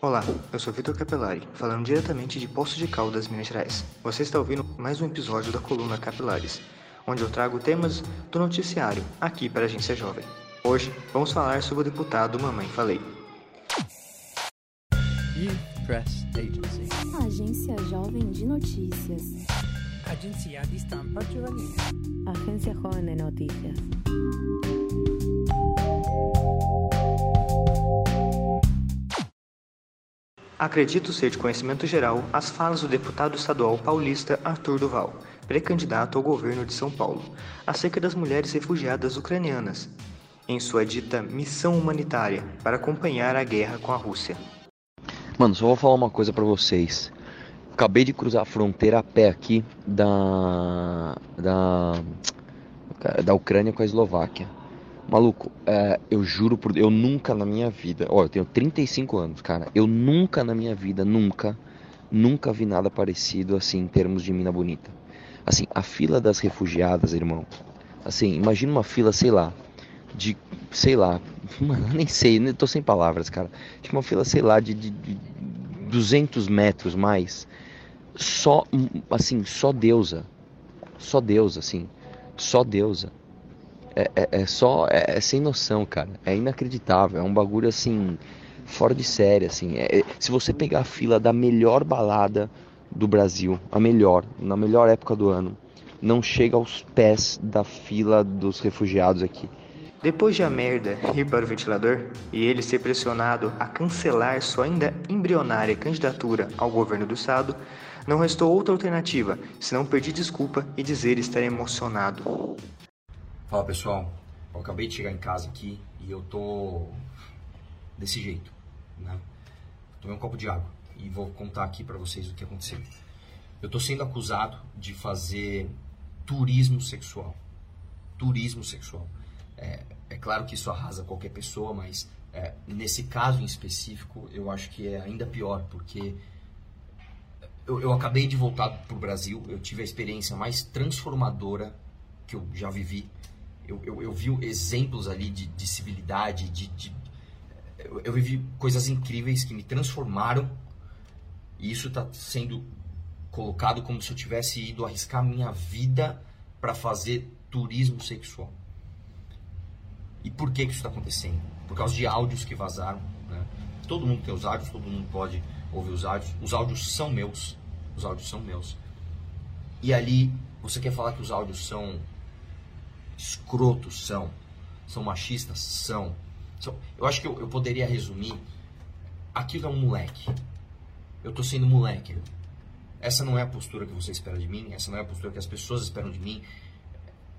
Olá, eu sou Vitor Capelari, falando diretamente de Poço de Caldas, Minas Gerais. Você está ouvindo mais um episódio da coluna Capilares, onde eu trago temas do noticiário aqui para a Agência Jovem. Hoje vamos falar sobre o deputado Mamãe Falei. Youth Press Agency. Agência Jovem de Notícias. Agenzia di stampa giovanile. Agencia Joven de Noticias. Acredito ser de conhecimento geral as falas do deputado estadual paulista Arthur Duval, pré-candidato ao governo de São Paulo, acerca das mulheres refugiadas ucranianas, em sua dita missão humanitária para acompanhar a guerra com a Rússia. Mano, só vou falar uma coisa pra vocês. Acabei de cruzar a fronteira a pé aqui da da da Ucrânia com a Eslováquia. Maluco, é, eu juro por eu nunca na minha vida, ó, eu tenho 35 anos, cara. Eu nunca na minha vida, nunca, nunca vi nada parecido assim em termos de mina bonita. Assim, a fila das refugiadas, irmão. Assim, imagina uma fila, sei lá, de, sei lá, mano, nem sei, tô sem palavras, cara. Tipo uma fila, sei lá, de, de, de 200 metros mais. Só, assim, só deusa. Só deusa, assim. Só deusa. É, é, é só, é, é, sem noção, cara. É inacreditável. É um bagulho, assim, fora de série, assim. É, se você pegar a fila da melhor balada do Brasil, a melhor, na melhor época do ano, não chega aos pés da fila dos refugiados aqui. Depois de a merda ir para o ventilador e ele ser pressionado a cancelar sua ainda embrionária candidatura ao governo do estado, não restou outra alternativa senão pedir desculpa e dizer estar emocionado. Fala pessoal, eu acabei de chegar em casa aqui e eu tô desse jeito, né? Tomei um copo de água e vou contar aqui para vocês o que aconteceu. Eu tô sendo acusado de fazer turismo sexual. Turismo sexual. É, é claro que isso arrasa qualquer pessoa, mas é, nesse caso em específico eu acho que é ainda pior, porque eu, eu acabei de voltar para o Brasil, eu tive a experiência mais transformadora que eu já vivi. Eu, eu, eu vi exemplos ali de, de civilidade, de, de eu, eu vivi coisas incríveis que me transformaram e isso está sendo colocado como se eu tivesse ido arriscar minha vida para fazer turismo sexual. E por que, que isso está acontecendo? Por causa de áudios que vazaram. Né? Todo mundo tem os áudios, todo mundo pode ouvir os áudios. Os áudios são meus. Os áudios são meus. E ali, você quer falar que os áudios são escrotos? São. São machistas? São. são. Eu acho que eu, eu poderia resumir. Aquilo é um moleque. Eu tô sendo moleque. Essa não é a postura que você espera de mim. Essa não é a postura que as pessoas esperam de mim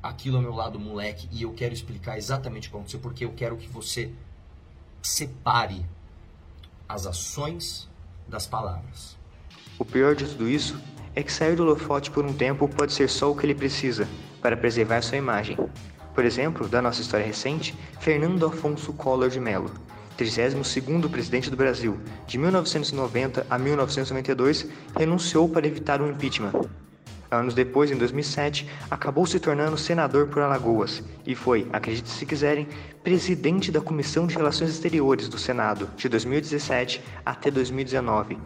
aquilo é meu lado moleque e eu quero explicar exatamente o que aconteceu porque eu quero que você separe as ações das palavras. O pior de tudo isso é que sair do holofote por um tempo pode ser só o que ele precisa para preservar sua imagem. Por exemplo, da nossa história recente, Fernando Afonso Collor de Mello, 32º presidente do Brasil, de 1990 a 1992, renunciou para evitar o impeachment. Anos depois, em 2007, acabou se tornando senador por Alagoas e foi, acredite se quiserem, presidente da Comissão de Relações Exteriores do Senado de 2017 até 2019.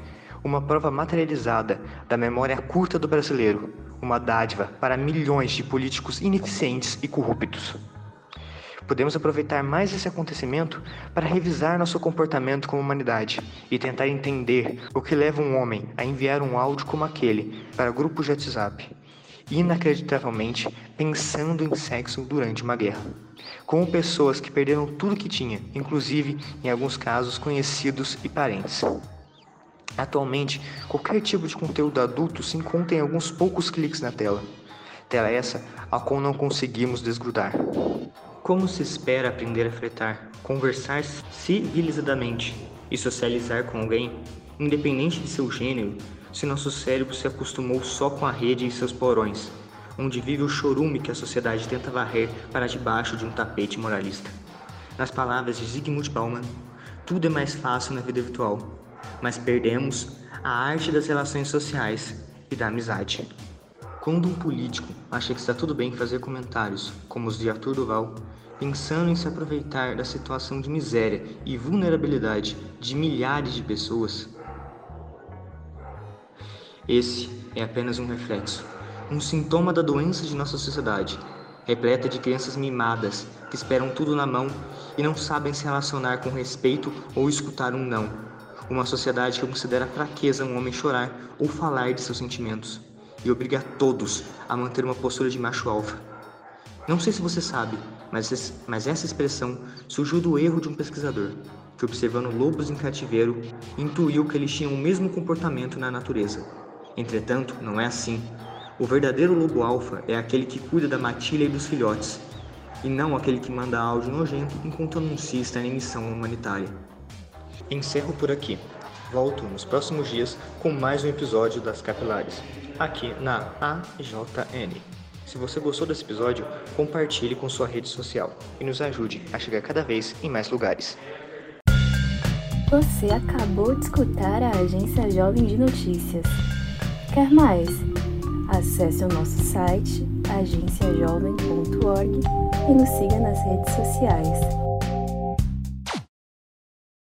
Uma prova materializada da memória curta do brasileiro, uma dádiva para milhões de políticos ineficientes e corruptos. Podemos aproveitar mais esse acontecimento para revisar nosso comportamento como humanidade e tentar entender o que leva um homem a enviar um áudio como aquele para grupos de WhatsApp, inacreditavelmente pensando em sexo durante uma guerra. Como pessoas que perderam tudo que tinha, inclusive, em alguns casos, conhecidos e parentes. Atualmente, qualquer tipo de conteúdo adulto se encontra em alguns poucos cliques na tela. Tela essa a qual não conseguimos desgrudar. Como se espera aprender a fretar, conversar civilizadamente e socializar com alguém, independente de seu gênero, se nosso cérebro se acostumou só com a rede e seus porões, onde vive o chorume que a sociedade tenta varrer para debaixo de um tapete moralista? Nas palavras de Zygmunt Bauman, tudo é mais fácil na vida virtual, mas perdemos a arte das relações sociais e da amizade. Quando um político acha que está tudo bem fazer comentários como os de Arthur Duval, pensando em se aproveitar da situação de miséria e vulnerabilidade de milhares de pessoas? Esse é apenas um reflexo, um sintoma da doença de nossa sociedade, repleta de crianças mimadas que esperam tudo na mão e não sabem se relacionar com respeito ou escutar um não. Uma sociedade que considera fraqueza um homem chorar ou falar de seus sentimentos e obriga todos a manter uma postura de macho alfa. Não sei se você sabe, mas, mas essa expressão surgiu do erro de um pesquisador que, observando lobos em cativeiro, intuiu que eles tinham o mesmo comportamento na natureza. Entretanto, não é assim. O verdadeiro lobo alfa é aquele que cuida da matilha e dos filhotes, e não aquele que manda áudio nojento enquanto anuncia estar em missão humanitária. Encerro por aqui. Volto nos próximos dias com mais um episódio das Capilares, aqui na AJN. Se você gostou desse episódio, compartilhe com sua rede social e nos ajude a chegar cada vez em mais lugares. Você acabou de escutar a Agência Jovem de Notícias. Quer mais? Acesse o nosso site agenciajovem.org e nos siga nas redes sociais.